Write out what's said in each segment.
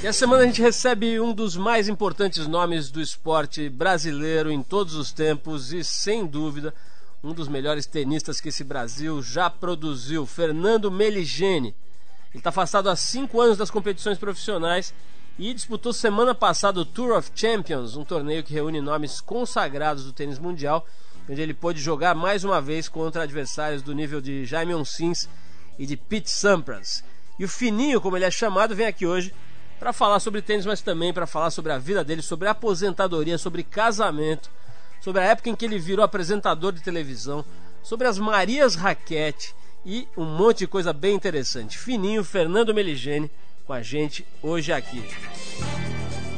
E essa semana a gente recebe um dos mais importantes nomes do esporte brasileiro em todos os tempos e, sem dúvida, um dos melhores tenistas que esse Brasil já produziu, Fernando Meligeni. Ele está afastado há cinco anos das competições profissionais e disputou semana passada o Tour of Champions, um torneio que reúne nomes consagrados do tênis mundial, onde ele pôde jogar mais uma vez contra adversários do nível de Jaime Onsins e de Pete Sampras. E o Fininho, como ele é chamado, vem aqui hoje para falar sobre tênis, mas também para falar sobre a vida dele, sobre aposentadoria, sobre casamento, sobre a época em que ele virou apresentador de televisão, sobre as Marias Raquete e um monte de coisa bem interessante. Fininho, Fernando Meligeni com a gente hoje aqui.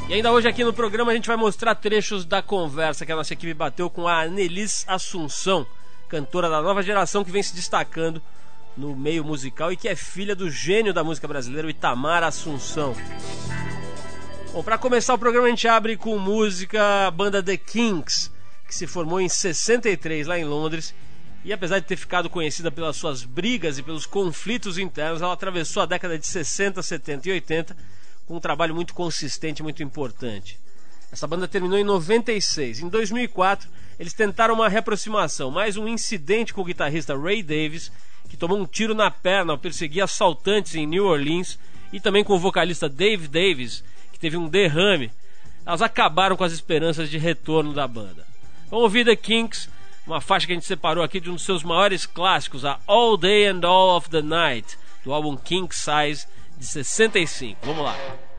E ainda hoje aqui no programa a gente vai mostrar trechos da conversa que a nossa equipe bateu com a Anelis Assunção, cantora da nova geração que vem se destacando no meio musical e que é filha do gênio da música brasileira, o Itamar Assunção. Bom, para começar o programa a gente abre com música a banda The Kings, que se formou em 63 lá em Londres. E apesar de ter ficado conhecida pelas suas brigas e pelos conflitos internos, ela atravessou a década de 60, 70 e 80 com um trabalho muito consistente, muito importante. Essa banda terminou em 96. Em 2004, eles tentaram uma reaproximação, mas um incidente com o guitarrista Ray Davis que tomou um tiro na perna ao perseguir assaltantes em New Orleans, e também com o vocalista Dave Davis, que teve um derrame, elas acabaram com as esperanças de retorno da banda. Vamos ouvir The Kinks, uma faixa que a gente separou aqui de um dos seus maiores clássicos, a All Day and All of the Night, do álbum King Size de 65. Vamos lá.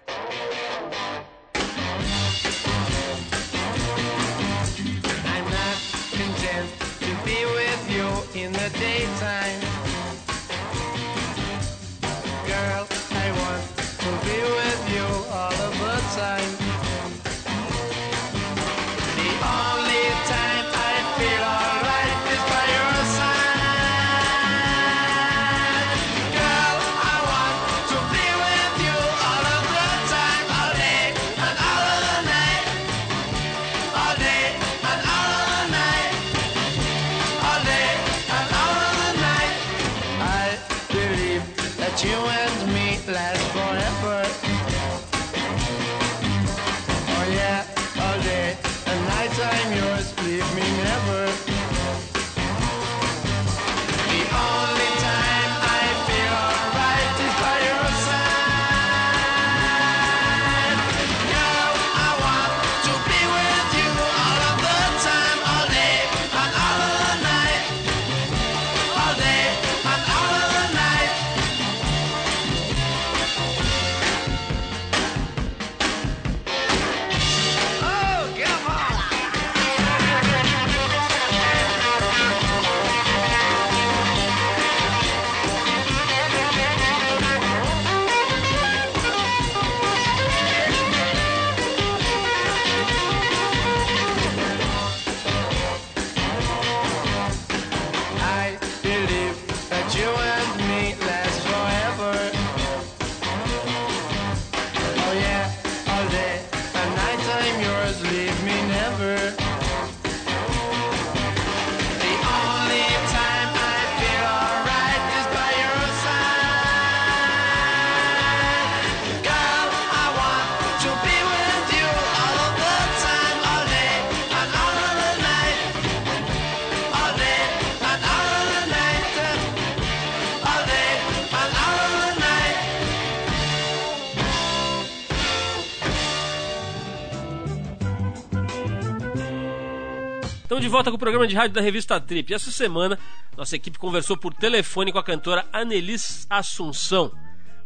Volta com o programa de rádio da revista Trip. Essa semana, nossa equipe conversou por telefone com a cantora Anelis Assunção.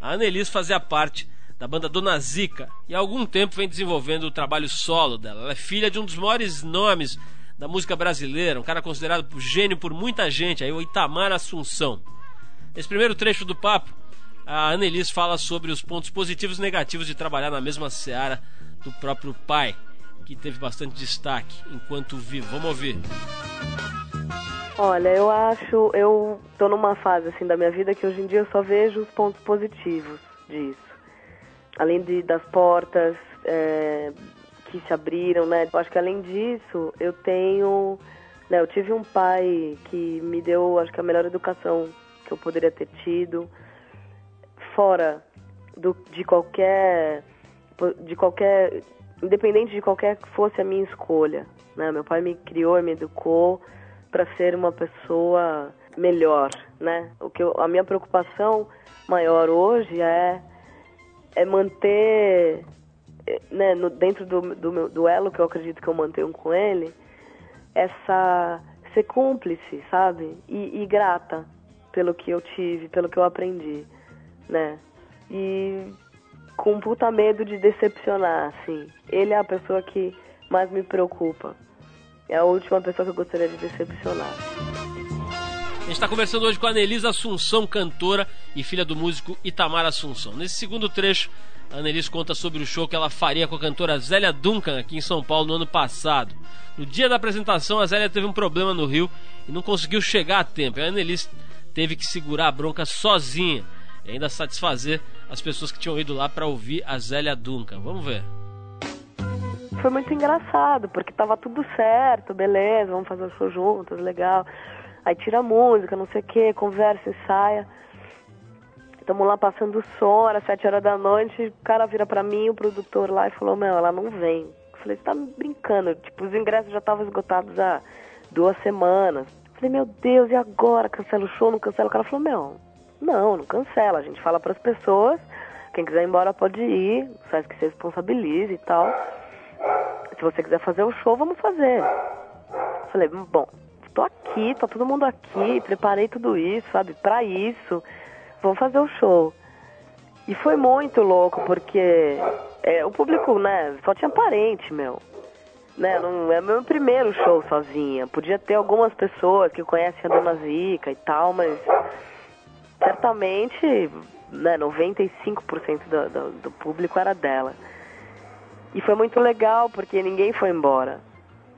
A Anelis fazia parte da banda Dona Zica e há algum tempo vem desenvolvendo o trabalho solo dela. Ela é filha de um dos maiores nomes da música brasileira, um cara considerado gênio por muita gente, aí o Itamar Assunção. Nesse primeiro trecho do papo, a Anelis fala sobre os pontos positivos e negativos de trabalhar na mesma seara do próprio pai que teve bastante destaque enquanto vivo. Vamos ouvir. Olha, eu acho, eu tô numa fase assim da minha vida que hoje em dia eu só vejo os pontos positivos disso. Além de, das portas é, que se abriram, né? Eu acho que além disso, eu tenho, né, eu tive um pai que me deu, acho que a melhor educação que eu poderia ter tido, fora do, de qualquer de qualquer, independente de qualquer que fosse a minha escolha. Né? Meu pai me criou e me educou para ser uma pessoa melhor, né? O que eu, a minha preocupação maior hoje é é manter né, no, dentro do, do meu duelo que eu acredito que eu mantenho com ele, essa ser cúmplice, sabe? E, e, grata pelo que eu tive, pelo que eu aprendi, né? E com puta medo de decepcionar, assim. Ele é a pessoa que mais me preocupa. É a última pessoa que eu gostaria de decepcionar. A gente está conversando hoje com a Anelisa Assunção, cantora e filha do músico Itamar Assunção. Nesse segundo trecho, a Annelise conta sobre o show que ela faria com a cantora Zélia Duncan aqui em São Paulo no ano passado. No dia da apresentação, a Zélia teve um problema no Rio e não conseguiu chegar a tempo. A Annelise teve que segurar a bronca sozinha e ainda satisfazer as pessoas que tinham ido lá para ouvir a Zélia Duncan. Vamos ver. Foi muito engraçado, porque tava tudo certo, beleza, vamos fazer o show juntos, legal. Aí tira a música, não sei o que, conversa, ensaia. Estamos lá passando som, era sete horas da noite, o cara vira pra mim, o produtor lá, e falou, meu, ela não vem. Eu falei, você tá brincando? Tipo, os ingressos já estavam esgotados há duas semanas. Eu falei, meu Deus, e agora? Cancela o show, não cancela? O cara falou, meu, não, não cancela. A gente fala para as pessoas, quem quiser ir embora pode ir, faz que se responsabilize e tal. Se você quiser fazer o show, vamos fazer. Falei, bom, tô aqui, tá todo mundo aqui, preparei tudo isso, sabe, para isso vamos fazer o show. E foi muito louco, porque é, o público, né, só tinha parente, meu. Né, não é meu primeiro show sozinha. Podia ter algumas pessoas que conhecem a Dona Zica e tal, mas certamente, né, 95% do, do, do público era dela. E foi muito legal, porque ninguém foi embora.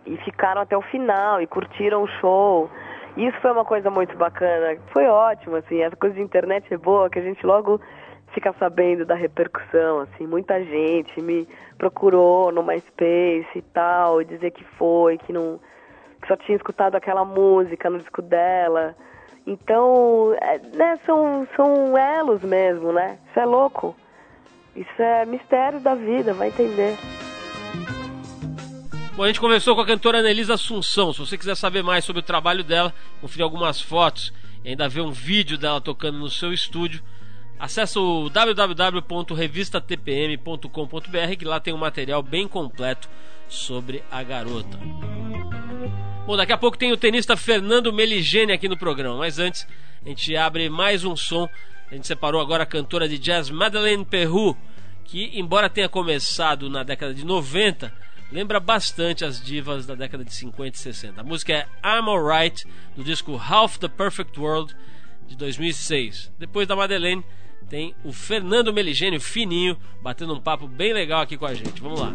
E ficaram até o final e curtiram o show. Isso foi uma coisa muito bacana. Foi ótimo, assim, essa coisa de internet é boa, que a gente logo fica sabendo da repercussão, assim, muita gente me procurou no MySpace e tal, e dizer que foi, que não que só tinha escutado aquela música no disco dela. Então, é, né, são, são elos mesmo, né? Isso é louco. Isso é mistério da vida, vai entender. Bom, a gente conversou com a cantora Anelisa Assunção. Se você quiser saber mais sobre o trabalho dela, conferir algumas fotos e ainda ver um vídeo dela tocando no seu estúdio, acesse o www.revistatpm.com.br que lá tem um material bem completo sobre a garota. Bom, daqui a pouco tem o tenista Fernando Meligeni aqui no programa, mas antes a gente abre mais um som. A gente separou agora a cantora de jazz Madeleine Perru, que embora tenha começado na década de 90, lembra bastante as divas da década de 50 e 60. A música é I'm Alright, do disco Half the Perfect World, de 2006. Depois da Madeleine, tem o Fernando Meligênio, fininho, batendo um papo bem legal aqui com a gente. Vamos lá.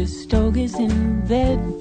This dog is in bed.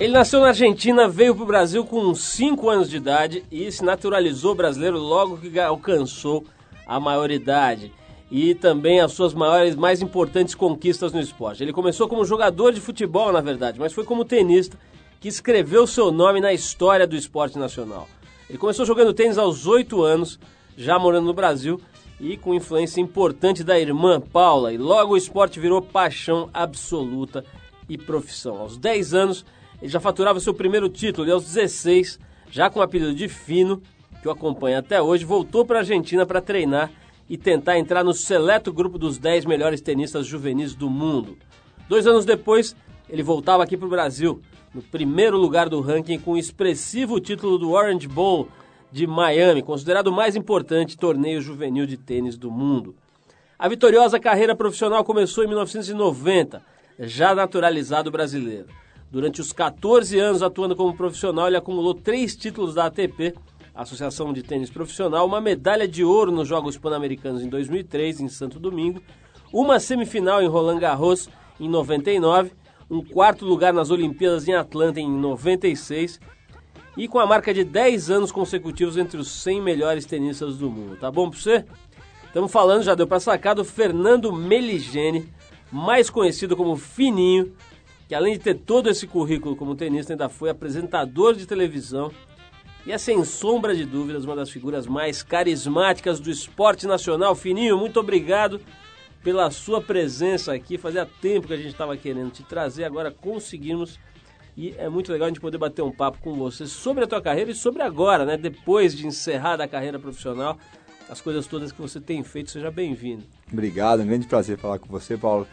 Ele nasceu na Argentina, veio para o Brasil com 5 anos de idade e se naturalizou brasileiro logo que alcançou a maioridade. E também as suas maiores, mais importantes conquistas no esporte. Ele começou como jogador de futebol, na verdade, mas foi como tenista que escreveu seu nome na história do esporte nacional. Ele começou jogando tênis aos 8 anos, já morando no Brasil, e com influência importante da irmã Paula. E logo o esporte virou paixão absoluta e profissão. Aos 10 anos, ele já faturava seu primeiro título e aos 16, já com o apelido de Fino, que o acompanha até hoje, voltou para a Argentina para treinar e tentar entrar no seleto grupo dos 10 melhores tenistas juvenis do mundo. Dois anos depois, ele voltava aqui para o Brasil, no primeiro lugar do ranking com o expressivo título do Orange Bowl de Miami, considerado o mais importante torneio juvenil de tênis do mundo. A vitoriosa carreira profissional começou em 1990, já naturalizado brasileiro. Durante os 14 anos atuando como profissional, ele acumulou três títulos da ATP, Associação de Tênis Profissional, uma medalha de ouro nos Jogos Pan-Americanos em 2003, em Santo Domingo, uma semifinal em Roland Garros em 99, um quarto lugar nas Olimpíadas em Atlanta em 96 e com a marca de 10 anos consecutivos entre os 100 melhores tenistas do mundo. Tá bom pra você? Estamos falando, já deu pra sacar, do Fernando Meligeni, mais conhecido como Fininho, que além de ter todo esse currículo como tenista, ainda foi apresentador de televisão e é sem sombra de dúvidas uma das figuras mais carismáticas do esporte nacional. Fininho, muito obrigado pela sua presença aqui. Fazia tempo que a gente estava querendo te trazer, agora conseguimos. E é muito legal a gente poder bater um papo com você sobre a tua carreira e sobre agora, né? Depois de encerrar a carreira profissional, as coisas todas que você tem feito. Seja bem-vindo. Obrigado, um grande prazer falar com você, Paulo.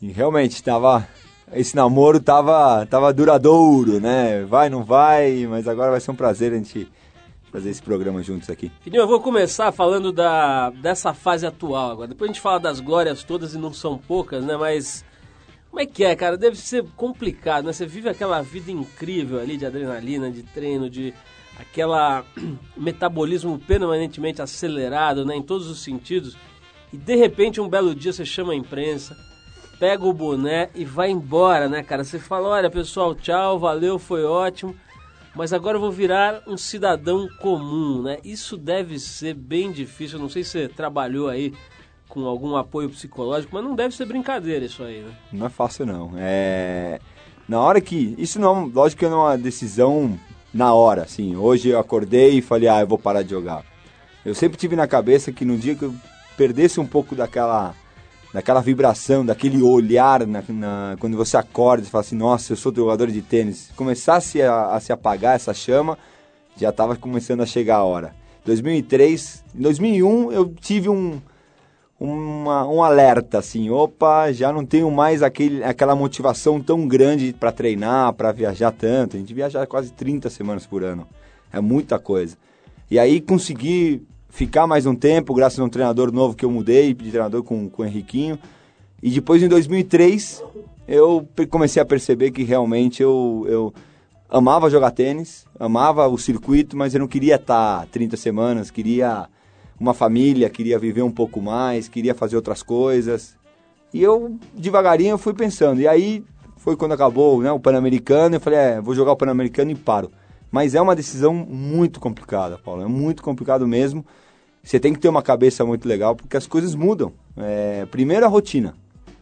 E realmente estava esse namoro tava tava duradouro, né? Vai, não vai, mas agora vai ser um prazer a gente fazer esse programa juntos aqui. Fininho, eu vou começar falando da, dessa fase atual agora. Depois a gente fala das glórias todas e não são poucas, né? Mas como é que é, cara? Deve ser complicado, né? Você vive aquela vida incrível ali de adrenalina, de treino, de aquela metabolismo permanentemente acelerado, né? Em todos os sentidos. E de repente, um belo dia, você chama a imprensa, pega o boné e vai embora, né, cara? Você fala, olha, pessoal, tchau, valeu, foi ótimo, mas agora eu vou virar um cidadão comum, né? Isso deve ser bem difícil. Eu não sei se você trabalhou aí com algum apoio psicológico, mas não deve ser brincadeira isso aí, né? Não é fácil, não. É... Na hora que... Isso não, lógico que não é uma decisão na hora, assim. Hoje eu acordei e falei, ah, eu vou parar de jogar. Eu sempre tive na cabeça que no dia que eu perdesse um pouco daquela daquela vibração, daquele olhar na, na, quando você acorda e fala assim, nossa, eu sou jogador de tênis, começasse a, a se apagar essa chama, já estava começando a chegar a hora. 2003, em 2001 eu tive um, uma, um alerta assim, opa, já não tenho mais aquele, aquela motivação tão grande para treinar, para viajar tanto. A gente viaja quase 30 semanas por ano, é muita coisa. E aí consegui ficar mais um tempo, graças a um treinador novo que eu mudei, de treinador com, com o Henriquinho. E depois, em 2003, eu comecei a perceber que realmente eu, eu amava jogar tênis, amava o circuito, mas eu não queria estar 30 semanas, queria uma família, queria viver um pouco mais, queria fazer outras coisas. E eu, devagarinho, fui pensando. E aí, foi quando acabou né, o Pan-Americano, eu falei, é, vou jogar o Pan-Americano e paro. Mas é uma decisão muito complicada, Paulo. É muito complicado mesmo. Você tem que ter uma cabeça muito legal, porque as coisas mudam. É, primeiro a rotina.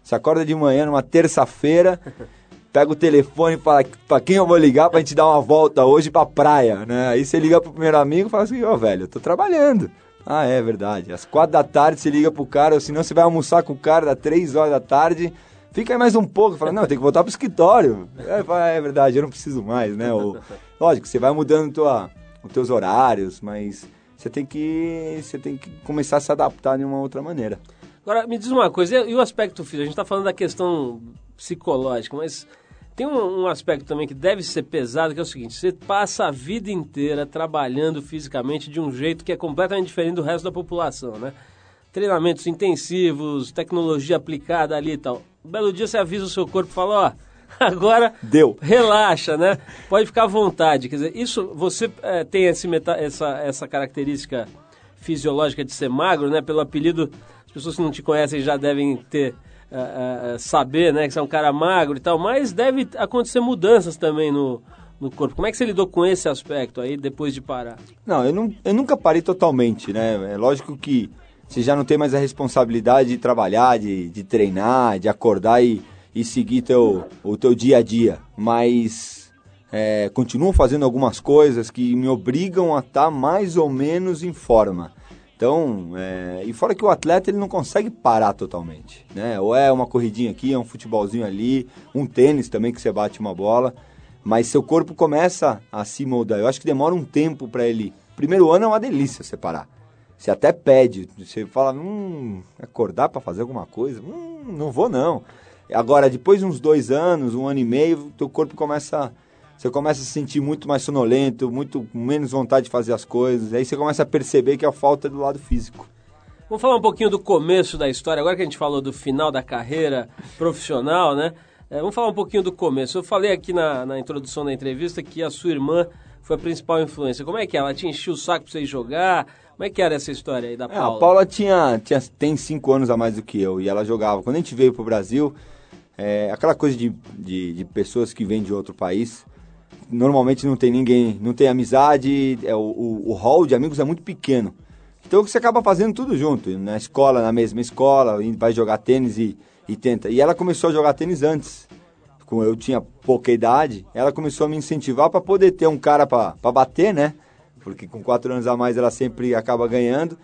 Você acorda de manhã numa terça-feira, pega o telefone e fala pra quem eu vou ligar pra gente dar uma volta hoje pra praia, né? Aí você liga pro primeiro amigo e fala assim, ó oh, velho, eu tô trabalhando. Ah, é verdade. Às quatro da tarde você liga pro cara, ou senão você vai almoçar com o cara às três horas da tarde fica aí mais um pouco. Fala, não, tem que voltar pro escritório. É, fala, é verdade, eu não preciso mais, né? Ou, lógico, você vai mudando tua, os teus horários, mas você tem que você tem que começar a se adaptar de uma outra maneira. Agora, me diz uma coisa, e o aspecto físico? A gente está falando da questão psicológica, mas tem um, um, aspecto também que deve ser pesado, que é o seguinte: você passa a vida inteira trabalhando fisicamente de um jeito que é completamente diferente do resto da população, né? Treinamentos intensivos, tecnologia aplicada ali e tal. Um belo dia você avisa o seu corpo e fala, ó, agora deu relaxa né pode ficar à vontade quer dizer isso você é, tem esse meta, essa essa característica fisiológica de ser magro né pelo apelido as pessoas que não te conhecem já devem ter uh, uh, saber né que você é um cara magro e tal mas deve acontecer mudanças também no no corpo. Como é que você lidou com esse aspecto aí depois de parar? Não, eu, não, eu nunca parei totalmente, né? É lógico que você já não tem mais a responsabilidade de trabalhar, de, de treinar, de acordar e, e seguir teu, o teu dia a dia. Mas é, continuo fazendo algumas coisas que me obrigam a estar tá mais ou menos em forma. Então, é, e fora que o atleta ele não consegue parar totalmente, né? Ou é uma corridinha aqui, é um futebolzinho ali, um tênis também que você bate uma bola, mas seu corpo começa a se moldar. Eu acho que demora um tempo para ele. Primeiro ano é uma delícia separar. Você até pede, você fala, hum, acordar para fazer alguma coisa? Hum, não vou não. Agora, depois de uns dois anos, um ano e meio, teu corpo começa, você começa a se sentir muito mais sonolento, muito menos vontade de fazer as coisas. Aí você começa a perceber que a falta é do lado físico. Vamos falar um pouquinho do começo da história, agora que a gente falou do final da carreira profissional, né? É, vamos falar um pouquinho do começo. Eu falei aqui na, na introdução da entrevista que a sua irmã foi a principal influência. Como é que é? Ela te encheu o saco pra você jogar? Como é que era essa história aí da Paula? É, a Paula tinha, tinha, tem cinco anos a mais do que eu e ela jogava. Quando a gente veio pro Brasil, é, aquela coisa de, de, de, pessoas que vêm de outro país, normalmente não tem ninguém, não tem amizade, é, o, o, o hall de amigos é muito pequeno. Então você acaba fazendo tudo junto, na escola, na mesma escola, vai jogar tênis e, e tenta. E ela começou a jogar tênis antes. Como eu tinha pouca idade, ela começou a me incentivar para poder ter um cara para bater, né? Porque com quatro anos a mais ela sempre acaba ganhando.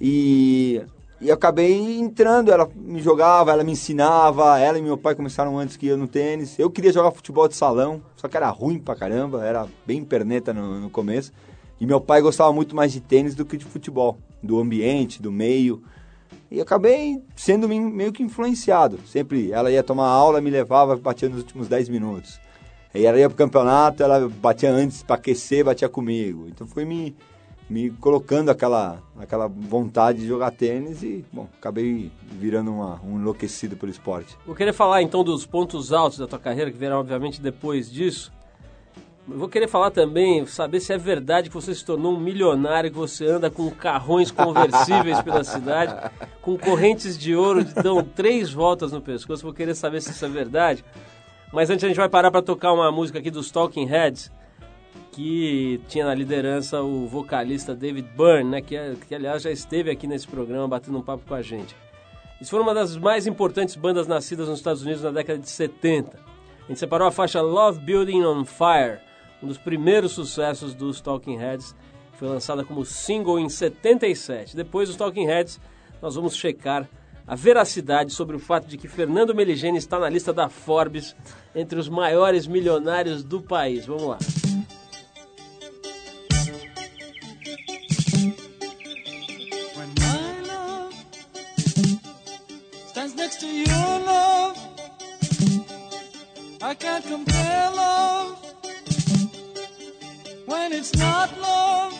E, e eu acabei entrando, ela me jogava, ela me ensinava, ela e meu pai começaram antes que eu no tênis. Eu queria jogar futebol de salão, só que era ruim pra caramba, era bem perneta no, no começo. E meu pai gostava muito mais de tênis do que de futebol, do ambiente, do meio. E acabei sendo meio que influenciado. Sempre ela ia tomar aula, me levava, batia nos últimos 10 minutos. Aí ela ia pro campeonato, ela batia antes para aquecer, batia comigo. Então foi me, me colocando aquela, aquela vontade de jogar tênis e, bom, acabei virando uma, um enlouquecido pelo esporte. Vou querer falar então dos pontos altos da tua carreira, que vieram obviamente depois disso. Vou querer falar também, saber se é verdade que você se tornou um milionário, que você anda com carrões conversíveis pela cidade, com correntes de ouro que dão três voltas no pescoço. Vou querer saber se isso é verdade. Mas antes a gente vai parar para tocar uma música aqui dos Talking Heads, que tinha na liderança o vocalista David Byrne, né, que, que aliás já esteve aqui nesse programa batendo um papo com a gente. Isso foi uma das mais importantes bandas nascidas nos Estados Unidos na década de 70. A gente separou a faixa Love Building on Fire, um dos primeiros sucessos dos Talking Heads, que foi lançada como single em 77. Depois dos Talking Heads, nós vamos checar a veracidade sobre o fato de que Fernando Meligeni está na lista da Forbes entre os maiores milionários do país. Vamos lá. I can't love it's not love.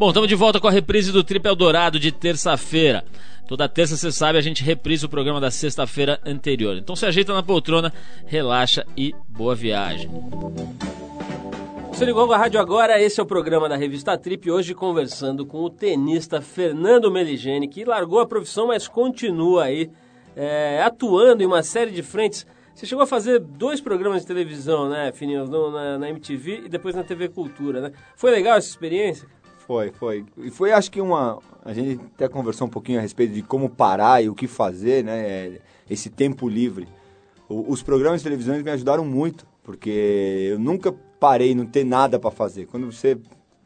Bom, estamos de volta com a reprise do Trip Eldorado de terça-feira. Toda terça, você sabe, a gente reprisa o programa da sexta-feira anterior. Então se ajeita na poltrona, relaxa e boa viagem. Você ligou a rádio agora, esse é o programa da revista Trip, hoje conversando com o tenista Fernando Meligeni, que largou a profissão, mas continua aí é, atuando em uma série de frentes. Você chegou a fazer dois programas de televisão, né, Fininho? Na, na MTV e depois na TV Cultura, né? Foi legal essa experiência? Foi, foi. E foi, acho que uma. A gente até conversou um pouquinho a respeito de como parar e o que fazer, né? É, esse tempo livre. O, os programas de televisão me ajudaram muito, porque eu nunca parei, não ter nada para fazer. Quando você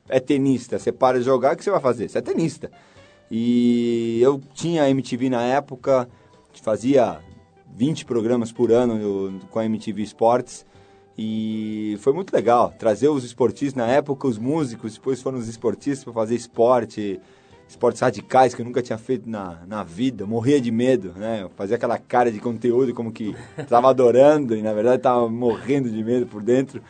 é tenista, você para de jogar, o que você vai fazer? Você é tenista. E eu tinha MTV na época, fazia 20 programas por ano com a MTV Esportes. E foi muito legal trazer os esportistas na época, os músicos, depois foram os esportistas para fazer esporte, esportes radicais que eu nunca tinha feito na, na vida, morria de medo, né? Fazia aquela cara de conteúdo como que estava adorando e na verdade estava morrendo de medo por dentro.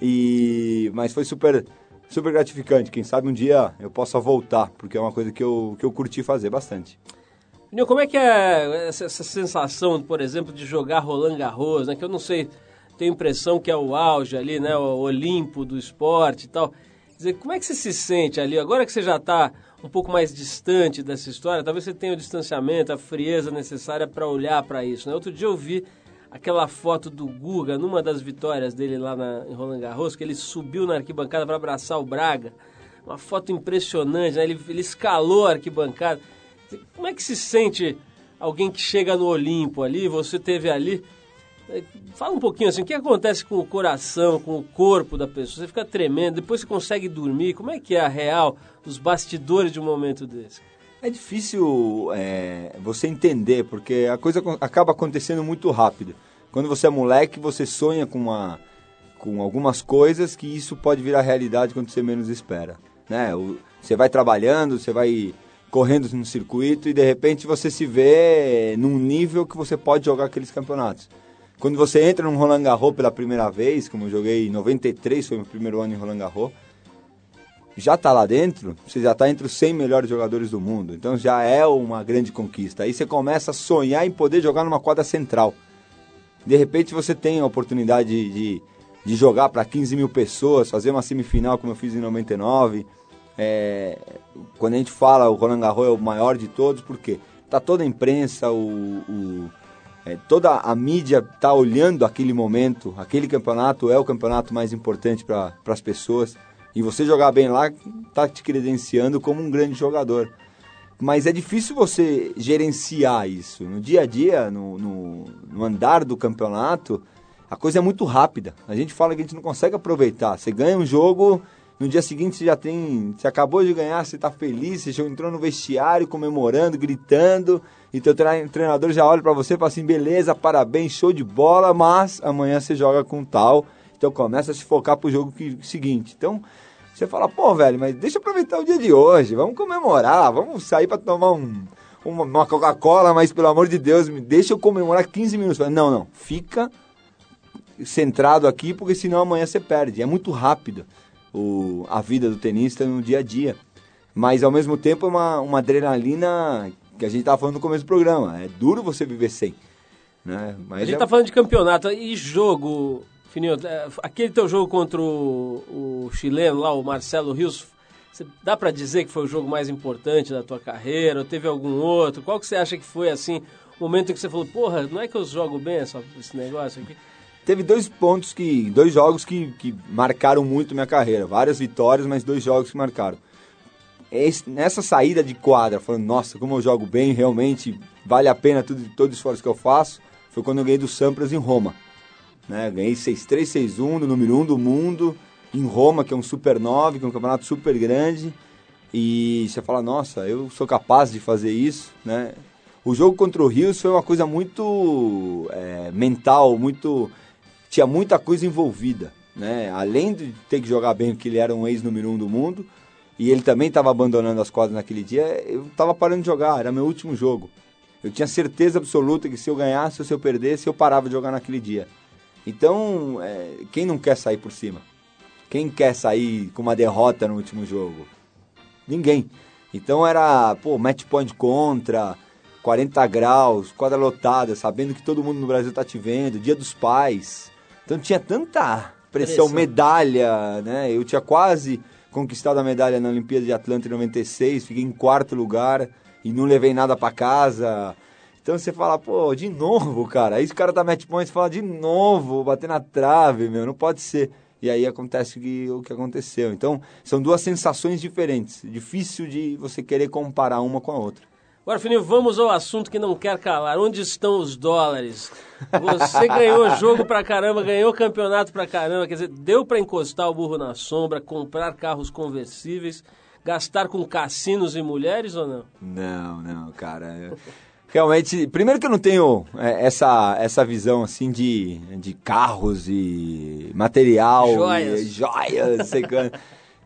E mas foi super super gratificante. Quem sabe um dia eu possa voltar, porque é uma coisa que eu, que eu curti fazer bastante. Como é que é essa, essa sensação, por exemplo, de jogar Roland Garros, né? Que eu não sei tenho impressão que é o auge ali, né? O Olimpo do esporte e tal. Quer dizer, como é que você se sente ali? Agora que você já está um pouco mais distante dessa história, talvez você tenha o distanciamento, a frieza necessária para olhar para isso. Né? Outro dia eu vi aquela foto do Guga numa das vitórias dele lá na, em Roland Garros, que ele subiu na arquibancada para abraçar o Braga. Uma foto impressionante, né? ele, ele escalou a arquibancada. Como é que se sente alguém que chega no Olimpo ali, você teve ali Fala um pouquinho assim, o que acontece com o coração, com o corpo da pessoa? Você fica tremendo, depois você consegue dormir. Como é que é a real, os bastidores de um momento desse? É difícil é, você entender, porque a coisa acaba acontecendo muito rápido. Quando você é moleque, você sonha com, uma, com algumas coisas que isso pode virar realidade quando você menos espera. Né? Você vai trabalhando, você vai correndo no circuito e de repente você se vê num nível que você pode jogar aqueles campeonatos. Quando você entra num Roland Garros pela primeira vez, como eu joguei em 93, foi meu primeiro ano em Roland Garros, já está lá dentro, você já está entre os 100 melhores jogadores do mundo. Então já é uma grande conquista. Aí você começa a sonhar em poder jogar numa quadra central. De repente você tem a oportunidade de, de, de jogar para 15 mil pessoas, fazer uma semifinal como eu fiz em 99. É, quando a gente fala o Roland Garros é o maior de todos, porque tá toda a imprensa, o, o é, toda a mídia está olhando aquele momento, aquele campeonato é o campeonato mais importante para as pessoas. E você jogar bem lá está te credenciando como um grande jogador. Mas é difícil você gerenciar isso. No dia a dia, no, no, no andar do campeonato, a coisa é muito rápida. A gente fala que a gente não consegue aproveitar. Você ganha um jogo, no dia seguinte você já tem. Você acabou de ganhar, você está feliz, você já entrou no vestiário comemorando, gritando, e teu treinador já olha para você e fala assim: beleza, parabéns, show de bola, mas amanhã você joga com tal. Então começa a se focar pro jogo que, seguinte. Então você fala: pô, velho, mas deixa eu aproveitar o dia de hoje, vamos comemorar, vamos sair para tomar um, uma, uma Coca-Cola, mas pelo amor de Deus, me deixa eu comemorar 15 minutos. Não, não, fica centrado aqui, porque senão amanhã você perde. É muito rápido o, a vida do tenista no dia a dia. Mas ao mesmo tempo é uma, uma adrenalina que a gente estava falando no começo do programa. É duro você viver sem. Né? Mas a gente está é... falando de campeonato e jogo, Fininho. É, aquele teu jogo contra o, o chileno lá, o Marcelo Rios, dá para dizer que foi o jogo mais importante da tua carreira? Ou teve algum outro? Qual que você acha que foi assim o momento em que você falou, porra, não é que eu jogo bem essa, esse negócio aqui? teve dois pontos que. dois jogos que, que marcaram muito minha carreira. Várias vitórias, mas dois jogos que marcaram. Esse, nessa saída de quadra, falando, nossa, como eu jogo bem, realmente vale a pena tudo, todo o esforço que eu faço, foi quando eu ganhei do Sampras em Roma. Né? Ganhei 6-3, 6-1, no número 1 do mundo, em Roma, que é um Super 9, que é um campeonato super grande. E você fala, nossa, eu sou capaz de fazer isso, né? O jogo contra o Rios foi uma coisa muito é, mental, muito tinha muita coisa envolvida, né? Além de ter que jogar bem, porque ele era um ex número um do mundo, e ele também estava abandonando as quadras naquele dia, eu estava parando de jogar, era meu último jogo. Eu tinha certeza absoluta que se eu ganhasse ou se eu perdesse, eu parava de jogar naquele dia. Então, é, quem não quer sair por cima? Quem quer sair com uma derrota no último jogo? ninguém. Então era, pô, match point contra, 40 graus, quadra lotada, sabendo que todo mundo no Brasil tá te vendo, dia dos pais. Então tinha tanta pressão, Pressão. medalha, né? Eu tinha quase conquistado a medalha na Olimpíada de Atlanta em 96, fiquei em quarto lugar e não levei nada pra casa. Então você fala, pô, de novo, cara. Aí o cara tá match point, você fala, de novo, bater na trave, meu, não pode ser. E aí acontece o que aconteceu. Então, são duas sensações diferentes. Difícil de você querer comparar uma com a outra. Agora, Fininho, vamos ao assunto que não quer calar. Onde estão os dólares? Você ganhou jogo pra caramba, ganhou campeonato pra caramba. Quer dizer, deu pra encostar o burro na sombra, comprar carros conversíveis, gastar com cassinos e mulheres ou não? Não, não, cara. eu- Realmente, primeiro que eu não tenho é, essa, essa visão assim de, de carros e material, Joias. e joias, secando.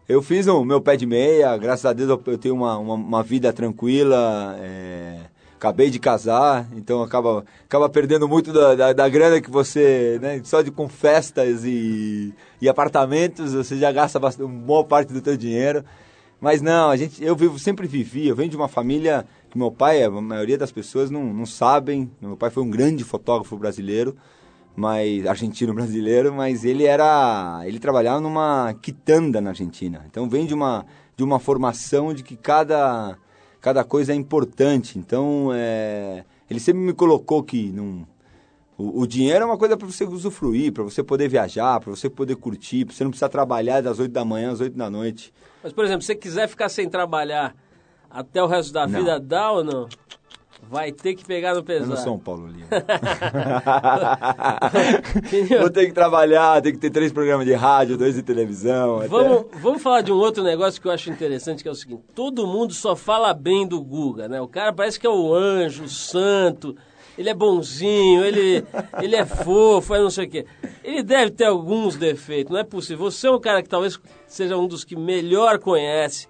Eu fiz o meu pé de meia, graças a Deus eu, tenho uma, uma, uma vida tranquila, é, acabei de casar, então acaba, acaba perdendo muito da, da, da grana que você, né, só de com festas e, e apartamentos, você já gasta bastante, uma boa parte do teu dinheiro. Mas não, a gente, eu vivo, sempre vivi, eu venho de uma família que meu pai, a maioria das pessoas não, não sabem, meu pai foi um grande fotógrafo brasileiro, mas argentino brasileiro, mas ele era, ele trabalhava numa quitanda na Argentina. Então vem de uma de uma formação de que cada cada coisa é importante. Então é, ele sempre me colocou que não o, o dinheiro é uma coisa para você usufruir, para você poder viajar, para você poder curtir, para você não precisar trabalhar das 8 da manhã às 8 da noite. Mas, por exemplo, se você quiser ficar sem trabalhar até o resto da Não. vida, dá ou não? Vai ter que pegar no Eu pesado. não sou um? Vou ter que trabalhar, tem que ter três programas de rádio, dois de televisão. até- Vamos, vamos falar de um outro negócio que eu acho interessante, que é o seguinte: todo mundo só fala bem do Guga, né? O cara parece que é o anjo, o santo, ele é bonzinho, ele, ele é fofo, é não sei o quê. Ele deve ter alguns defeitos, não é possível. Você é um cara que talvez seja um dos que melhor conhece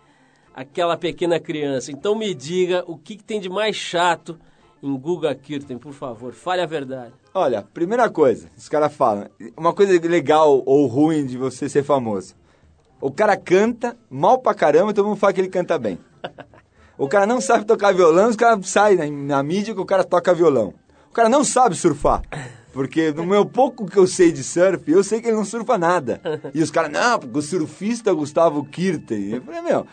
aquela pequena criança. Então me diga o que, que tem de mais chato em Guga Kirten, por favor, fale a verdade. Olha, primeira coisa, os caras falam, uma coisa legal ou ruim de você ser famoso. O cara canta mal pra caramba e todo mundo fala que ele canta bem. O cara não sabe tocar violão, os caras saem na, na mídia que o cara toca violão. O cara não sabe surfar. Porque no meu pouco que eu sei de surf, eu sei que ele não surfa nada. E os caras, não, porque o surfista Gustavo Kirten. Eu falei, meu.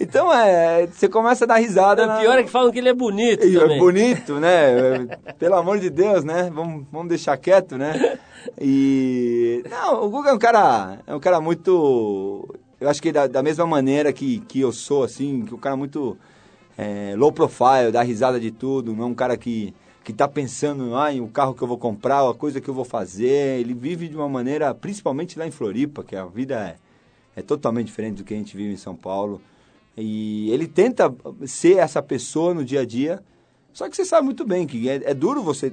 Então é. Você começa a dar risada. O na- pior é que falam que ele é bonito e também. É bonito, né? Pelo amor de Deus, né? Vamos, vamos deixar quieto, né? E. Não, o Guga é um cara. É um cara muito. Eu acho que da, da mesma maneira que, que eu sou, assim, que um cara muito é, low profile, dá risada de tudo, não é um cara que, que tá pensando ah, em o carro que eu vou comprar, a coisa que eu vou fazer. Ele vive de uma maneira, principalmente lá em Floripa, que a vida é, é totalmente diferente do que a gente vive em São Paulo. E ele tenta ser essa pessoa no dia a dia, só que você sabe muito bem que é, é duro você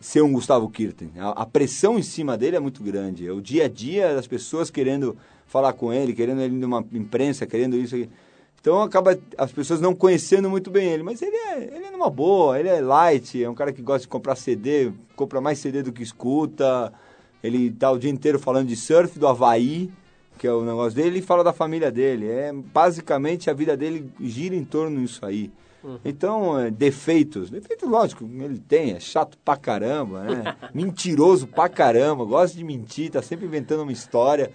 ser um Gustavo Kirten. A, a pressão em cima dele é muito grande. É o dia a dia das pessoas querendo falar com ele, querendo ele numa imprensa, querendo isso. Então acaba as pessoas não conhecendo muito bem ele, mas ele é, ele é numa boa, ele é light, é um cara que gosta de comprar CD, compra mais CD do que escuta. Ele tá o dia inteiro falando de surf do Havaí, que é o negócio dele, e fala da família dele. É basicamente a vida dele gira em torno disso aí. Então, é, defeitos. Defeitos, lógico, ele tem, é chato pra caramba, né? Mentiroso pra caramba, gosta de mentir, tá sempre inventando uma história.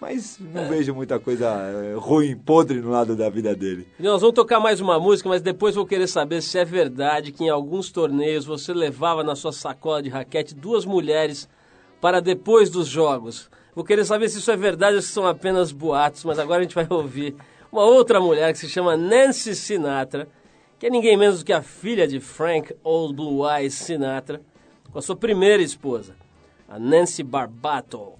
Mas não vejo muita coisa é, ruim, podre no lado da vida dele. Nós vamos tocar mais uma música, mas depois vou querer saber se é verdade que em alguns torneios você levava na sua sacola de raquete duas mulheres para depois dos jogos. Vou querer saber se isso é verdade ou se são apenas boatos, mas agora a gente vai ouvir uma outra mulher que se chama Nancy Sinatra, que é ninguém menos do que a filha de Frank Old Blue Eyes Sinatra, com a sua primeira esposa, a Nancy Barbato.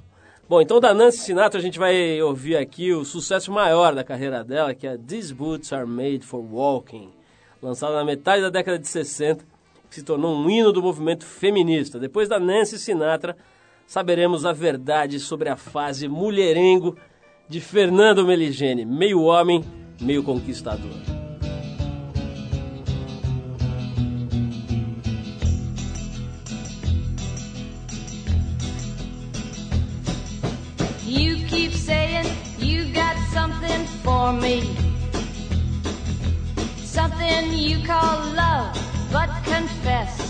Bom, então da Nancy Sinatra a gente vai ouvir aqui o sucesso maior da carreira dela, que é These Boots Are Made for Walking, lançada na metade da década de 60, que se tornou um hino do movimento feminista. Depois da Nancy Sinatra, saberemos a verdade sobre a fase mulherengo de Fernando Meligeni, meio homem, meio conquistador. You keep saying you got something for me. something you call love, but confess.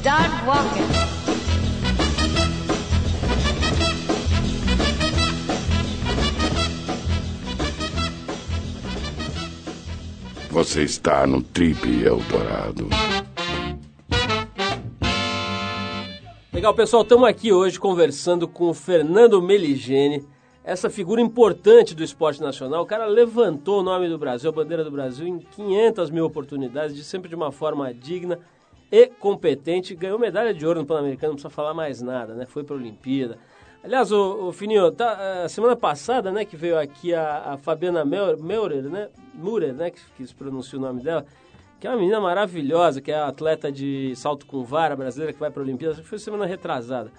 Start walking. Você está no Trip Eldorado. Legal, pessoal, estamos aqui hoje conversando com o Fernando Meligeni, essa figura importante do esporte nacional. O cara levantou o nome do Brasil, a bandeira do Brasil, em 500 mil oportunidades, de sempre de uma forma digna e competente. Ganhou medalha de ouro no Pan-Americano, não precisa falar mais nada, né? Foi para a Olimpíada. Aliás, o, o Fininho, tá, a semana passada, né, que veio aqui a, a Fabiana Meurer, né? Murer, né, que, que se pronuncia o nome dela, que é uma menina maravilhosa, que é atleta de salto com vara brasileira que vai para a Olimpíada, foi semana retrasada.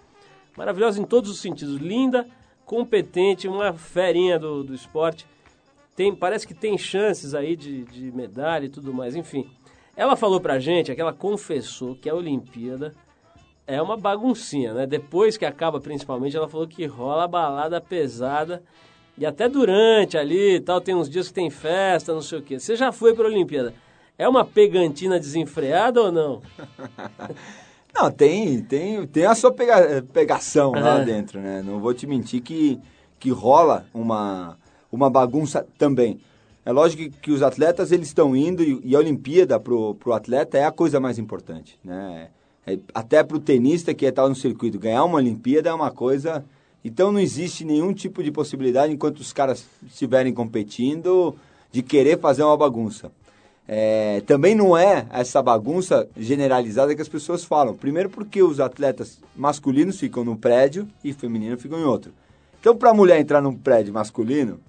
Maravilhosa em todos os sentidos, linda, competente, uma ferinha do, do esporte. Tem, parece que tem chances aí de, de medalha e tudo mais, enfim. Ela falou pra gente, é que ela confessou que a Olimpíada é uma baguncinha, né? Depois que acaba, principalmente, ela falou que rola balada pesada e até durante ali e tal, tem uns dias que tem festa, não sei o quê. Você já foi pra Olimpíada. É uma pegantina desenfreada ou não? não, tem, tem, tem a sua pega, pegação lá dentro, né? Não vou te mentir que, que rola uma, uma bagunça também. É lógico que, que os atletas eles estão indo e, e a Olimpíada pro, pro atleta é a coisa mais importante, né? É, até pro tenista que está no circuito, ganhar uma Olimpíada é uma coisa... Então não existe nenhum tipo de possibilidade, enquanto os caras estiverem competindo, de querer fazer uma bagunça. É, também não é essa bagunça generalizada que as pessoas falam. Primeiro porque os atletas masculinos ficam num prédio e femininos ficam em outro. Então, para a mulher entrar num prédio masculino,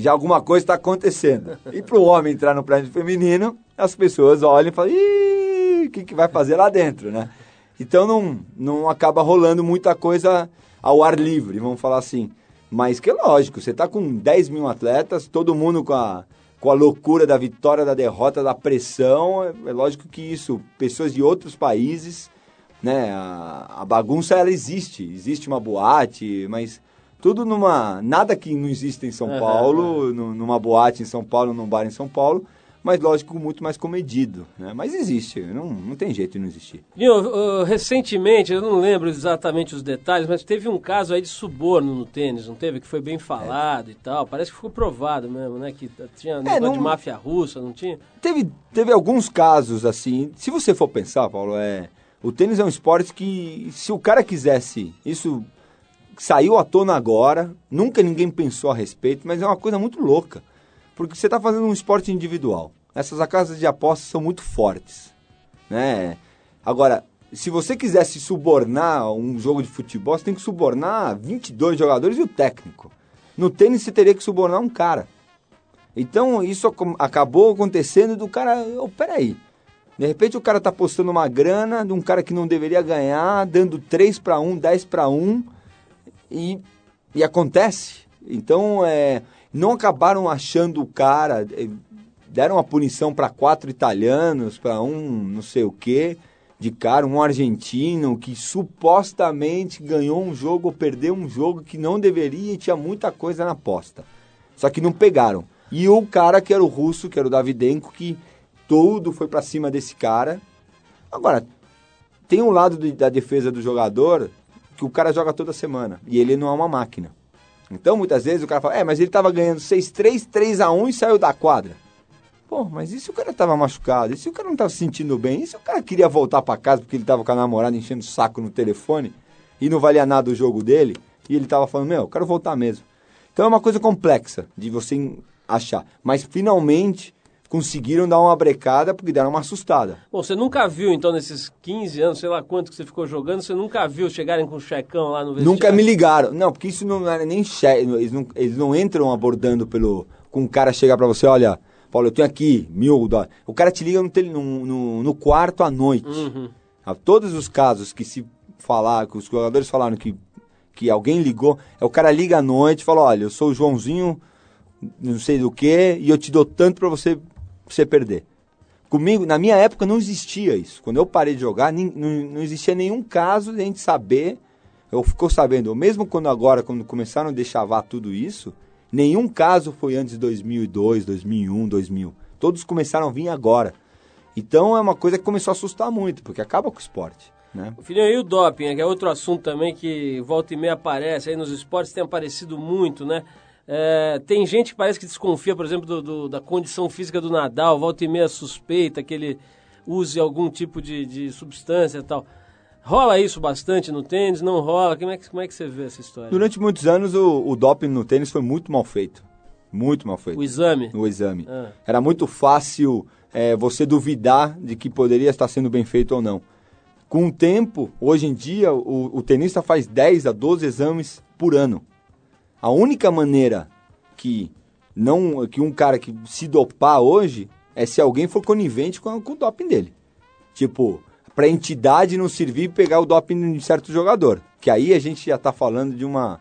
já alguma coisa está acontecendo. E para o homem entrar no prédio feminino, as pessoas olham e falam, Ih, o que, que vai fazer lá dentro, né? Então não, não acaba rolando muita coisa ao ar livre, vamos falar assim. Mas que é lógico, você está com 10 mil atletas, todo mundo com a, com a loucura da vitória, da derrota, da pressão. É, é lógico que isso, pessoas de outros países, né? A, a bagunça ela existe, existe uma boate, mas tudo numa. Nada que não existe em São Paulo, numa boate em São Paulo, num bar em São Paulo, mas lógico, muito mais comedido. Né? Mas existe, não, não tem jeito de não existir. Uh, recentemente, eu não lembro exatamente os detalhes, mas teve um caso aí de suborno no tênis, não teve? Que foi bem falado é. e tal. Parece que ficou provado mesmo, né? Que tinha é, não... de máfia russa, não tinha? Teve, teve alguns casos assim. Se você for pensar, Paulo, é. O tênis é um esporte que, se o cara quisesse, isso saiu à tona agora, nunca ninguém pensou a respeito, mas é uma coisa muito louca. Porque você está fazendo um esporte individual. Essas casas de apostas são muito fortes. Né? Agora, se você quisesse subornar um jogo de futebol, você tem que subornar 22 jogadores e o técnico. No tênis você teria que subornar um cara. Então isso acabou acontecendo do cara, oh, peraí. De repente o cara tá postando uma grana de um cara que não deveria ganhar, dando 3 para 1, 10 para 1 e, e acontece. Então é, não acabaram achando o cara, eh, deram uma punição para quatro italianos, para um não sei o quê de cara, um argentino que supostamente ganhou um jogo ou perdeu um jogo que não deveria e tinha muita coisa na aposta. Só que não pegaram. E o cara que era o russo, que era o Davidenko, que tudo foi pra cima desse cara. Agora, tem um lado de- da defesa do jogador que o cara joga toda semana e ele não é uma máquina. Então, muitas vezes o cara fala, é, mas ele tava ganhando 6-3, 3x1 e saiu da quadra. Pô, mas e se o cara tava machucado? E se o cara não tava se sentindo bem? E se o cara queria voltar pra casa porque ele tava com a namorada enchendo o saco no telefone e não valia nada o jogo dele? E ele tava falando, meu, eu quero voltar mesmo. Então é uma coisa complexa de você achar. Mas finalmente conseguiram dar uma brecada porque deram uma assustada. Bom, você nunca viu, então, nesses 15 anos, sei lá quanto que você ficou jogando, você nunca viu chegarem com um checão lá no vestiário? Nunca me ligaram. Não, porque isso não era nem chefe. Eles não, eles não entram abordando pelo. Com o cara chegar pra você, olha, Paulo, eu tenho aqui mil dólares. O cara te liga no, no, no, quarto à noite. Uhum. A todos os casos que se falar, que os jogadores falaram que, que alguém ligou, é o cara liga à noite e fala, olha, eu sou o Joãozinho, não sei do que, e eu te dou tanto pra você, pra você perder. Comigo, na minha época não existia isso. Quando eu parei de jogar, nin- não, não existia nenhum caso de a gente saber. Eu ficou sabendo, mesmo quando agora, quando começaram a deixavar tudo isso, nenhum caso foi antes de 2002, 2001, 2000. Todos começaram a vir agora. Então é uma coisa que começou a assustar muito, porque acaba com o esporte, né? Filhinho, e o doping, que é outro assunto também que volta e meia aparece aí nos esportes, tem aparecido muito, né? É, tem gente que parece que desconfia, por exemplo, do- do- da condição física do Nadal, volta e meia suspeita que ele use algum tipo de, de substância e tal. Rola isso bastante no tênis? Não rola? Como é que, como é que você vê essa história? Durante muitos anos o, o doping no tênis foi muito mal feito. Muito mal feito. O exame? o exame. Ah. Era muito fácil é, você duvidar de que poderia estar sendo bem feito ou não. Com o tempo, hoje em dia, o, o tenista faz 10 a 12 exames por ano. A única maneira que não que um cara que se dopar hoje é se alguém for conivente com, com o doping dele. Tipo, para a entidade não servir pegar o doping de certo jogador. Que aí a gente já está falando de uma,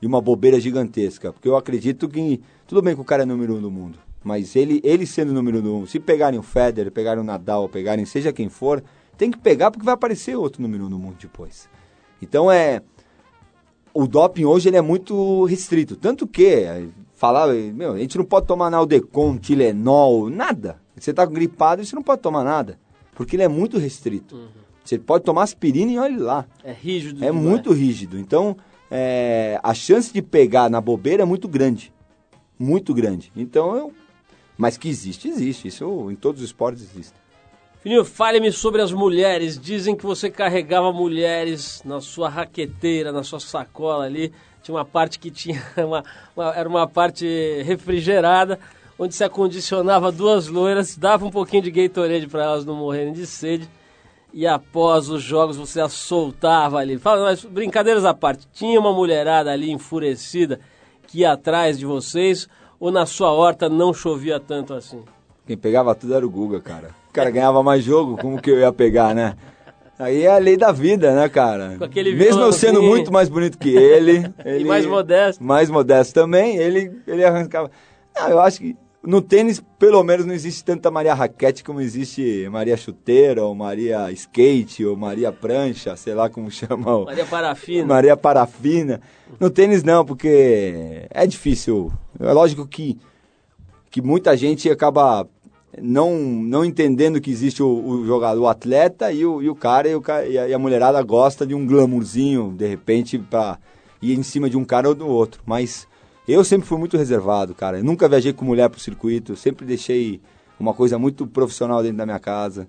de uma bobeira gigantesca. Porque eu acredito que. Tudo bem que o cara é número um do mundo. Mas ele, ele sendo número um, se pegarem o Federer, pegarem o Nadal, pegarem seja quem for, tem que pegar porque vai aparecer outro número um do mundo depois. Então é. O doping hoje ele é muito restrito. Tanto que, eh, falar, eh, meu, a gente não pode tomar Naldecon, Tilenol, nada. Você tá gripado e você não pode tomar nada. Porque ele é muito restrito. Você pode tomar aspirina e olhe lá. É rígido É demais. muito rígido. Então, é, a chance de pegar na bobeira é muito grande. Muito grande. Então, eu... Mas que existe, existe. Isso em todos os esportes existe. Filhinho, fale-me sobre as mulheres. Dizem que você carregava mulheres na sua raqueteira, na sua sacola ali. Tinha uma parte que tinha uma, uma- era uma parte refrigerada, onde se acondicionava duas loiras, dava um pouquinho de Gatorade para elas não morrerem de sede. E após os jogos você as soltava ali. Fala, mas brincadeiras à parte, tinha uma mulherada ali enfurecida que ia atrás de vocês ou na sua horta não chovia tanto assim? Quem pegava tudo era o Guga, cara. O cara ganhava mais jogo, como que eu ia pegar, né? Aí é a lei da vida, né, cara? Mesmo eu sendo violãozinho. muito mais bonito que ele, ele... mais modesto. Mais modesto também, ele, ele arrancava... Ah, eu acho que no tênis, pelo menos, não existe tanta Maria Raquete como existe Maria Chuteira, ou Maria Skate, ou Maria Prancha, sei lá como chamam. Maria Parafina. Maria Parafina. No tênis não, porque é difícil. É lógico que, que muita gente acaba não, não entendendo que existe o, o jogador, o atleta e o, e o cara, e, o e a, mulherada gosta de um glamourzinho, de repente, pra ir em cima de um cara ou do outro. Mas eu sempre fui muito reservado, cara. Eu nunca viajei com mulher pro circuito, sempre deixei uma coisa muito profissional dentro da minha casa.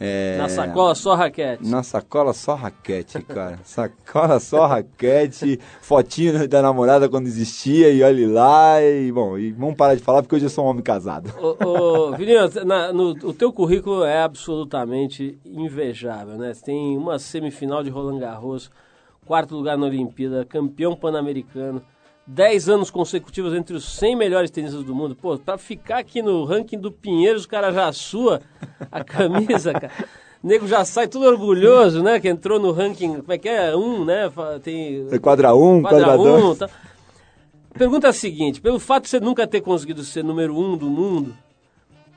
É, Na sacola só raquete. Na sacola só raquete, cara. sacola só raquete, fotinho da namorada quando existia e olhe lá. E, bom, e vamos parar de falar porque hoje eu sou um homem casado. Ô, ô, Vininho, na- no- o teu currículo é absolutamente invejável, né? Você tem uma semifinal de Roland Garros, quarto lugar na Olimpíada, campeão pan-americano, 10 anos consecutivos entre os 100 melhores tenistas do mundo. Pô, pra ficar aqui no ranking do Pinheiros, o cara já sua a camisa, cara. O nego já sai tudo orgulhoso, né? Que entrou no ranking, como é que é? Um, né? Tem Quadra 1, quadra quadra um, 2. tá. Pergunta é a seguinte: pelo fato de você nunca ter conseguido ser número um do mundo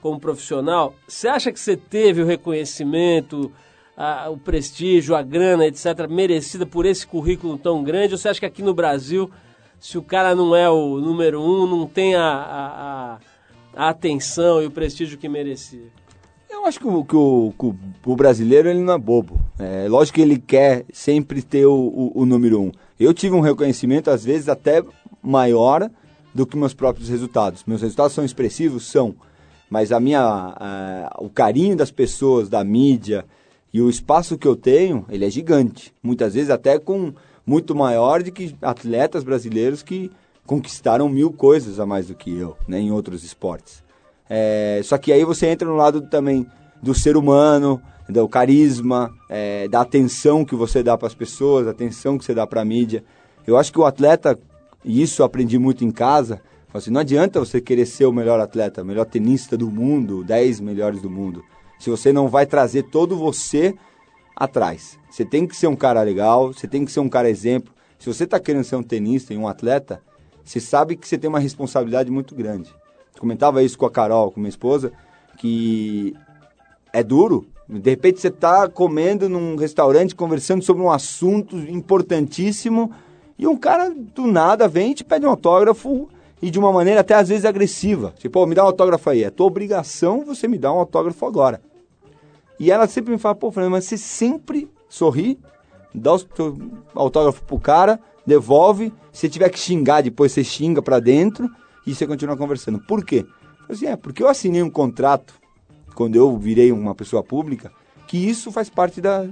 como profissional, você acha que você teve o reconhecimento, a- o prestígio, a grana, etc., merecida por esse currículo tão grande? Ou você acha que aqui no Brasil, se o cara não é o número um, não tem a, a- a- atenção e o prestígio que merecia? Eu acho que, o, que o- que o brasileiro ele não é bobo. É lógico que ele quer sempre ter o, o- o número um. Eu tive um reconhecimento, às vezes, até maior do que meus próprios resultados. Meus resultados são expressivos? São. Mas a minha, a- o carinho das pessoas, da mídia e o espaço que eu tenho, ele é gigante. Muitas vezes até com muito maior de que atletas brasileiros que conquistaram mil coisas a mais do que eu, né, em outros esportes. É, só que aí você entra no lado também do ser humano, do carisma, é, da atenção que você dá para as pessoas, da atenção que você dá para a mídia. Eu acho que o atleta, e isso eu aprendi muito em casa, assim, não adianta você querer ser o melhor atleta, o melhor tenista do mundo, 10 melhores do mundo, se você não vai trazer todo você atrás. Você tem que ser um cara legal, você tem que ser um cara exemplo. Se você está querendo ser um tenista e um atleta, você sabe que você tem uma responsabilidade muito grande. Eu comentava isso com a Carol, com minha esposa, que é duro. De repente você está comendo num restaurante, conversando sobre um assunto importantíssimo, e um cara do nada vem e te pede um autógrafo e de uma maneira até às vezes agressiva. Tipo, "Pô, me dá um autógrafo aí. É tua obrigação você me dar um autógrafo agora. E ela sempre me fala, pô, Fernando, mas você sempre sorri, dá o autógrafo pro cara, devolve, se tiver que xingar depois, você xinga pra dentro e você continua conversando. Por quê? Eu assim, é, porque eu assinei um contrato quando eu virei uma pessoa pública, que isso faz parte da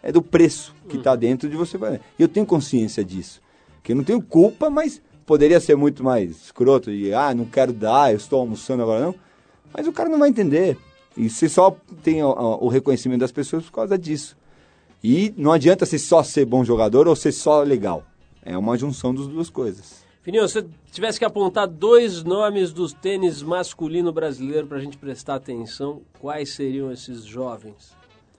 é do preço que está dentro de você. E eu tenho consciência disso. Que eu não tenho culpa, mas poderia ser muito mais escroto e ah, não quero dar, eu estou almoçando agora não. Mas o cara não vai entender. E você só tem o, o reconhecimento das pessoas por causa disso. E não adianta você só ser bom jogador ou ser só legal. É uma junção das duas coisas. Fininho, se você tivesse que apontar dois nomes dos tênis masculino brasileiro pra gente prestar atenção, quais seriam esses jovens?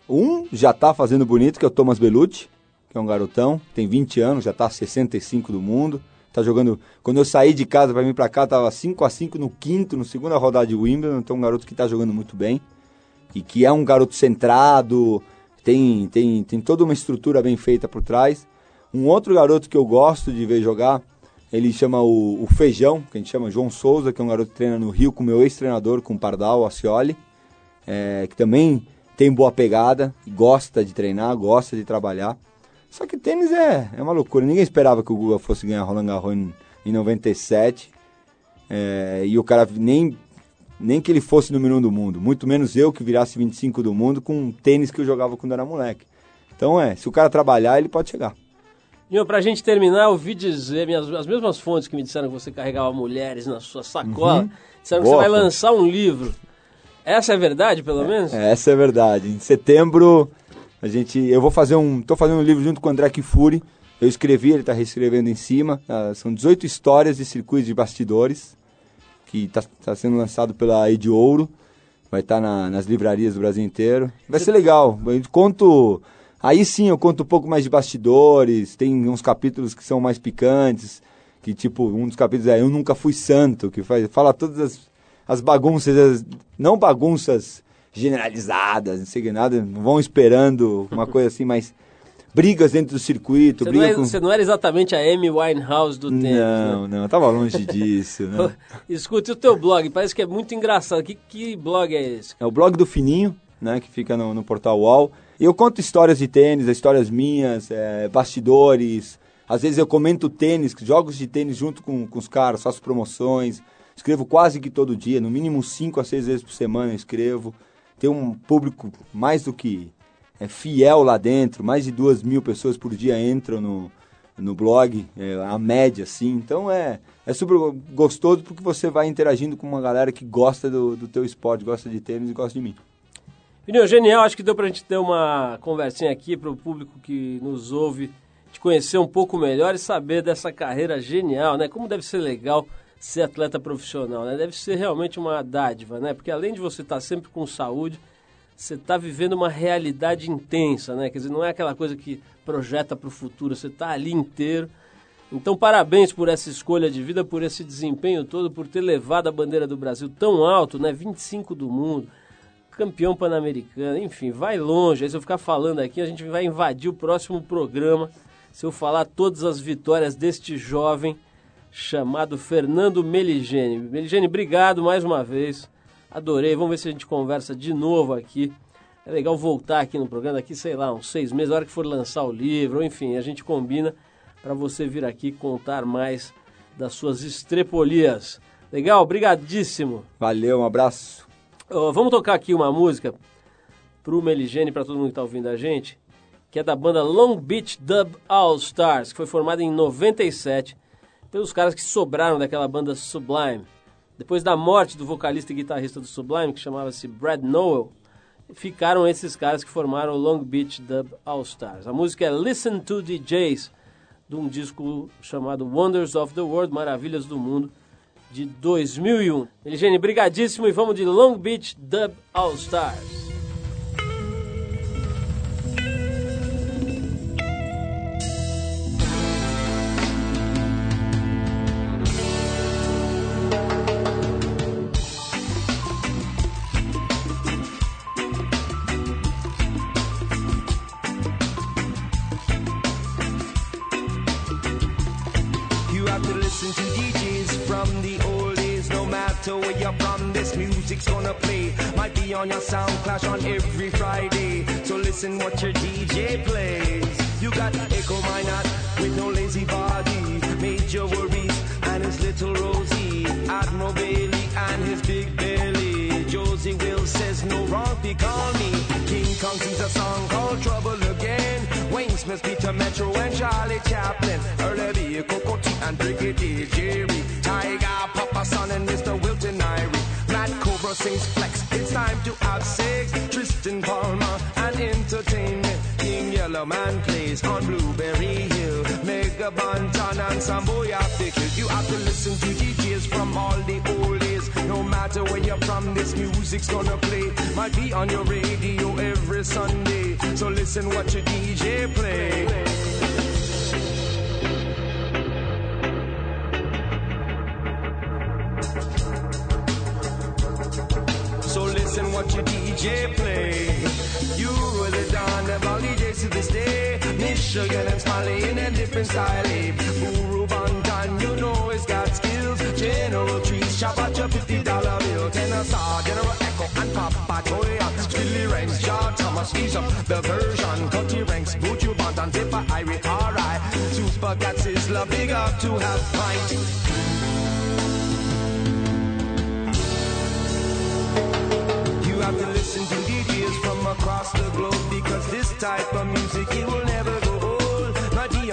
Um já tá fazendo bonito, que é o Thomas Bellucci, que é um garotão, tem 20 anos, já tá 65 do mundo. Tá jogando. Quando eu saí de casa para vir para cá, tava 5 a 5 no quinto, no segunda rodada de Wimbledon, então um garoto que tá jogando muito bem. E que é um garoto centrado, tem, tem, tem toda uma estrutura bem feita por trás. Um outro garoto que eu gosto de ver jogar, ele chama o, o Feijão, que a gente chama João Souza, que é um garoto que treina no Rio com meu ex-treinador, com o Pardal, Acioli, é, que também tem boa pegada, gosta de treinar, gosta de trabalhar. Só que tênis é, é uma loucura. Ninguém esperava que o Guga fosse ganhar Roland Garros em, em 97. É, e o cara nem, nem que ele fosse número um do mundo. Muito menos eu que virasse 25 do mundo com um tênis que eu jogava quando era moleque. Então é, se o cara trabalhar, ele pode chegar. Nil, pra gente terminar, eu ouvi dizer, minhas, as mesmas fontes que me disseram que você carregava mulheres na sua sacola, Uhum. disseram que Boa, você vai lançar um livro. Essa é verdade, pelo menos? Essa é verdade. Em setembro, a gente, eu vou fazer um, tô fazendo um livro junto com o André Kifuri. Eu escrevi, ele está reescrevendo em cima. Ah, são 18 histórias de circuitos de bastidores que está sendo lançado pela Ed Ouro. Vai estar nas livrarias do Brasil inteiro. Vai ser legal. Eu conto. Aí sim eu conto um pouco mais de bastidores. Tem uns capítulos que são mais picantes. Que tipo, um dos capítulos é Eu Nunca Fui Santo, que faz, fala todas as, as bagunças, as- não bagunças generalizadas, não sei que nada, não vão esperando uma coisa assim, mas brigas dentro do circuito, Você não, é- com... você não era exatamente a Amy Winehouse do tênis, né? Não, não, eu tava longe disso, né? Escute o teu blog, parece que é muito engraçado. Que, que blog é esse? É o blog do Fininho, né, que fica no, no portal UOL. E eu conto histórias de tênis, histórias minhas, é, bastidores. Às vezes eu comento tênis, jogos de tênis junto com, com os caras, faço promoções. Escrevo quase que todo dia, no mínimo cinco a seis vezes por semana eu escrevo. Tem um público mais do que é, fiel lá dentro, mais de duas mil pessoas por dia entram no, no blog, é, a média, assim. Então é, é super gostoso porque você vai interagindo com uma galera que gosta do, do teu esporte, gosta de tênis e gosta de mim. Pneu genial, acho que deu pra gente ter uma conversinha aqui pro público que nos ouve, te conhecer um pouco melhor e saber dessa carreira genial, né? Como deve ser legal ser atleta profissional, né? Deve ser realmente uma dádiva, né? Porque além de você estar sempre com saúde, você está vivendo uma realidade intensa, né? Quer dizer, não é aquela coisa que projeta para o futuro, você está ali inteiro. Então, parabéns por essa escolha de vida, por esse desempenho todo, por ter levado a bandeira do Brasil tão alto, né? 25 do mundo, campeão pan-americano, enfim, vai longe. Aí se eu ficar falando aqui, a gente vai invadir o próximo programa. Se eu falar todas as vitórias deste jovem chamado Fernando Meligeni. Meligeni, obrigado mais uma vez. Adorei. Vamos ver se a gente conversa de novo aqui. É legal voltar aqui no programa daqui, sei lá, uns seis meses, a hora que for lançar o livro, enfim, a gente combina para você vir aqui contar mais das suas estrepolias. Legal? Obrigadíssimo. Valeu, um abraço. Ó, vamos tocar aqui uma música pro Meligene, para todo mundo que está ouvindo a gente, que é da banda Long Beach Dub All Stars, que foi formada em 97 pelos caras que sobraram daquela banda Sublime. Depois da morte do vocalista e guitarrista do Sublime, que chamava-se Brad Nowell, ficaram esses caras que formaram o Long Beach Dub All Stars. A música é Listen to DJs, de um disco chamado Wonders of the World, Maravilhas do Mundo, de 2001. Eligene, brigadíssimo e vamos de Long Beach Dub All Stars. They call me. King Kong sings a song called Trouble Again. Wayne Smith, Peter Metro, and Charlie Chaplin. Early B, Coco T, and Brigadier Jerry. Tiger, Papa Son, and Mr. Wilton Irie. Matt Cobra sings Flex. It's time to have sex. Tristan Palmer and entertainment. King Yellowman plays on Blueberry Hill. Mega Bantan and some boy have to. You have to listen to DJs from all the old days. No matter where you're from, this music's gonna play. Might be on your radio every Sunday. So listen what your DJ play. So listen what your DJ play. You Michigan and Smiley in a different style. Guru Bantan, you know he's got skills. General Trees, shop at your fifty dollar bill. Kennesaw, General Echo and Papa Toya. Billy Ranks, John Thomas, up the version. Cutty Ranks, Buju Bantan, Zipper, Irie, alright. Super Cats is love, big up to have fight. You have to listen to DJs from across the globe because this type of music it will never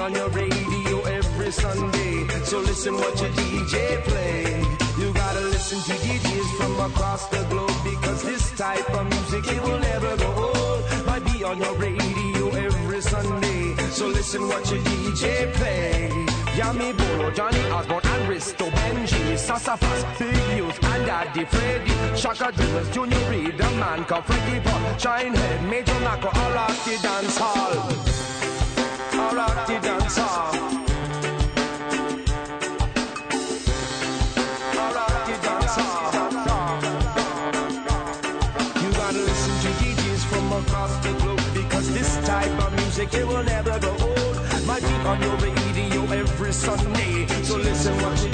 on your radio every Sunday, so listen what your DJ play. You gotta listen to DJs from across the globe because this type of music it will never go old. Might be on your radio every Sunday, so listen what your DJ play. Yami Bolo, Johnny Osborne, and Risto Benji, Sassafras, Big News, and Daddy Freddy, Shaka Jones, Junior Reed, the man called Freaky Pop, Shinehead, Major Nako, all rock the dance hall. Rock the dance from across the globe because this type of music it will never go old. Might be on your radio every Sunday, so listen what your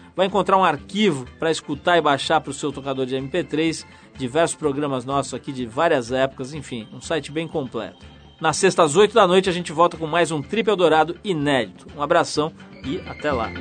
Vai encontrar um arquivo para escutar e baixar para o seu tocador de MP3, diversos programas nossos aqui de várias épocas, enfim, um site bem completo. Na sexta às 8 da noite a gente volta com mais um Trip Eldorado inédito. Um abração e até lá.